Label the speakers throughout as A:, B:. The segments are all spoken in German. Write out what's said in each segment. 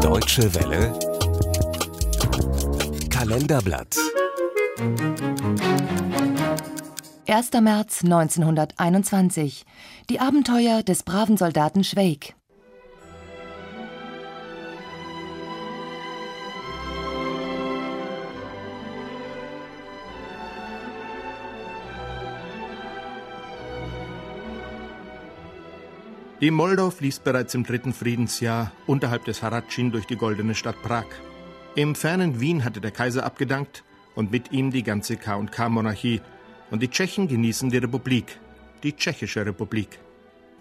A: Deutsche Welle Kalenderblatt
B: 1. März 1921. Die Abenteuer des braven Soldaten Schweig.
C: Die Moldau fließt bereits im dritten Friedensjahr unterhalb des Haradschin durch die goldene Stadt Prag. Im fernen Wien hatte der Kaiser abgedankt und mit ihm die ganze K&K-Monarchie. Und die Tschechen genießen die Republik, die Tschechische Republik.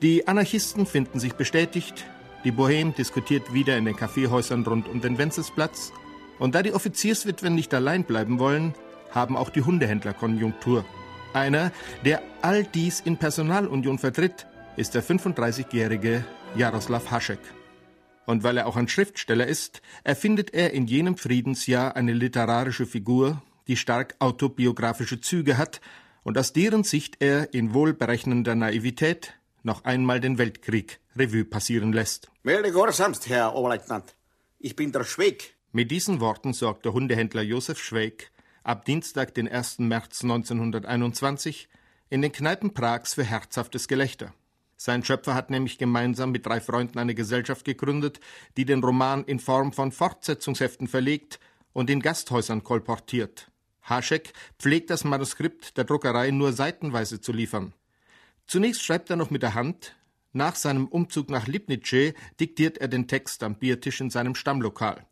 C: Die Anarchisten finden sich bestätigt, die Bohème diskutiert wieder in den Kaffeehäusern rund um den Wenzelsplatz. Und da die Offizierswitwen nicht allein bleiben wollen, haben auch die Hundehändler Konjunktur. Einer, der all dies in Personalunion vertritt, ist der 35-jährige Jaroslav Hašek. Und weil er auch ein Schriftsteller ist, erfindet er in jenem Friedensjahr eine literarische Figur, die stark autobiografische Züge hat und aus deren Sicht er in wohlberechnender Naivität noch einmal den Weltkrieg Revue passieren lässt.
D: Melde Gehorsamst, Herr Oberleutnant. Ich bin der Schweig.
C: Mit diesen Worten sorgt der Hundehändler Josef Schweig ab Dienstag, den 1. März 1921, in den Kneipen Prags für herzhaftes Gelächter. Sein Schöpfer hat nämlich gemeinsam mit drei Freunden eine Gesellschaft gegründet, die den Roman in Form von Fortsetzungsheften verlegt und in Gasthäusern kolportiert. Haschek pflegt das Manuskript der Druckerei nur seitenweise zu liefern. Zunächst schreibt er noch mit der Hand, nach seinem Umzug nach Lipnice diktiert er den Text am Biertisch in seinem Stammlokal.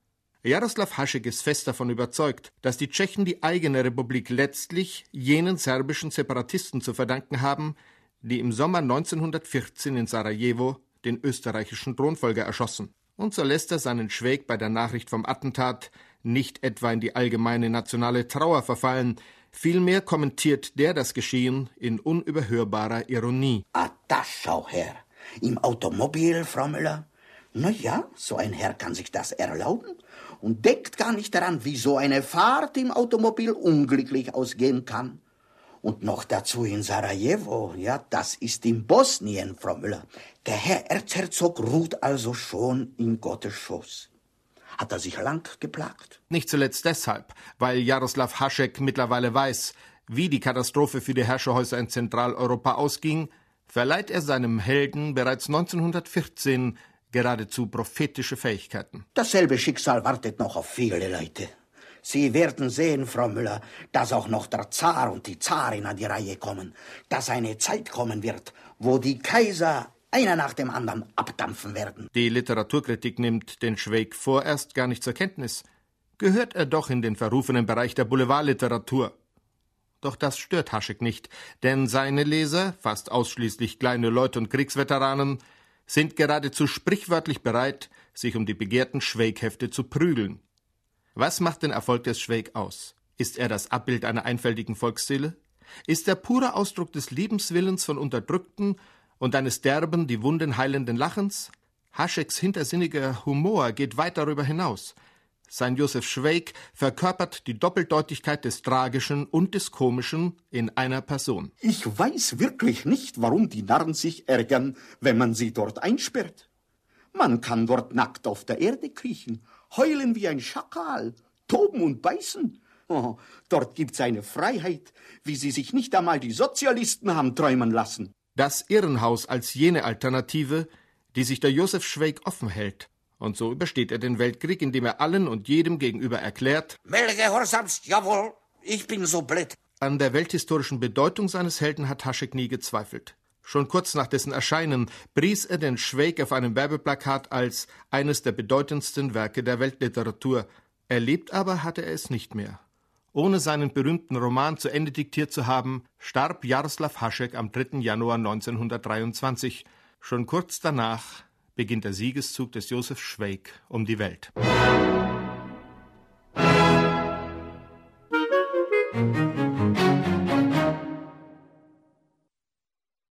C: Jaroslav Haschek ist fest davon überzeugt, dass die Tschechen die eigene Republik letztlich jenen serbischen Separatisten zu verdanken haben, die im Sommer 1914 in Sarajevo den österreichischen Thronfolger erschossen. Und so lässt er seinen Schwäg bei der Nachricht vom Attentat nicht etwa in die allgemeine nationale Trauer verfallen, vielmehr kommentiert der das Geschehen in unüberhörbarer Ironie.
D: Ah, das schau her. Im Automobil, Frau Müller? Na ja, so ein Herr kann sich das erlauben und denkt gar nicht daran, wie so eine Fahrt im Automobil unglücklich ausgehen kann. Und noch dazu in Sarajevo, ja, das ist in Bosnien, Frau Müller. Der Herr Erzherzog ruht also schon in Gottes Schoß. Hat er sich lang geplagt?
C: Nicht zuletzt deshalb, weil Jaroslav Haschek mittlerweile weiß, wie die Katastrophe für die Herrscherhäuser in Zentraleuropa ausging, verleiht er seinem Helden bereits 1914 geradezu prophetische Fähigkeiten.
D: Dasselbe Schicksal wartet noch auf viele Leute. Sie werden sehen, Frau Müller, dass auch noch der Zar und die Zarin an die Reihe kommen, dass eine Zeit kommen wird, wo die Kaiser einer nach dem anderen abdampfen werden.
C: Die Literaturkritik nimmt den Schweig vorerst gar nicht zur Kenntnis. Gehört er doch in den verrufenen Bereich der Boulevardliteratur. Doch das stört Haschek nicht, denn seine Leser, fast ausschließlich kleine Leute und Kriegsveteranen, sind geradezu sprichwörtlich bereit, sich um die begehrten Schweighefte zu prügeln. Was macht den Erfolg des Schweig aus? Ist er das Abbild einer einfältigen Volksseele? Ist er purer Ausdruck des Lebenswillens von Unterdrückten und eines derben, die Wunden heilenden Lachens? Hascheks hintersinniger Humor geht weit darüber hinaus. Sein Josef Schweig verkörpert die Doppeldeutigkeit des Tragischen und des Komischen in einer Person.
D: Ich weiß wirklich nicht, warum die Narren sich ärgern, wenn man sie dort einsperrt. Man kann dort nackt auf der Erde kriechen heulen wie ein Schakal, toben und beißen. Oh, dort gibt's eine Freiheit, wie sie sich nicht einmal die Sozialisten haben träumen lassen.
C: Das Irrenhaus als jene Alternative, die sich der Josef Schweig offen hält. Und so übersteht er den Weltkrieg, indem er allen und jedem gegenüber erklärt:
D: Melde Gehorsamst, jawohl, ich bin so blöd.
C: An der welthistorischen Bedeutung seines Helden hat Haschek nie gezweifelt. Schon kurz nach dessen Erscheinen pries er den Schweig auf einem Werbeplakat als eines der bedeutendsten Werke der Weltliteratur. Erlebt aber hatte er es nicht mehr. Ohne seinen berühmten Roman zu Ende diktiert zu haben, starb Jaroslav Haschek am 3. Januar 1923. Schon kurz danach beginnt der Siegeszug des Josef Schweig um die Welt. Musik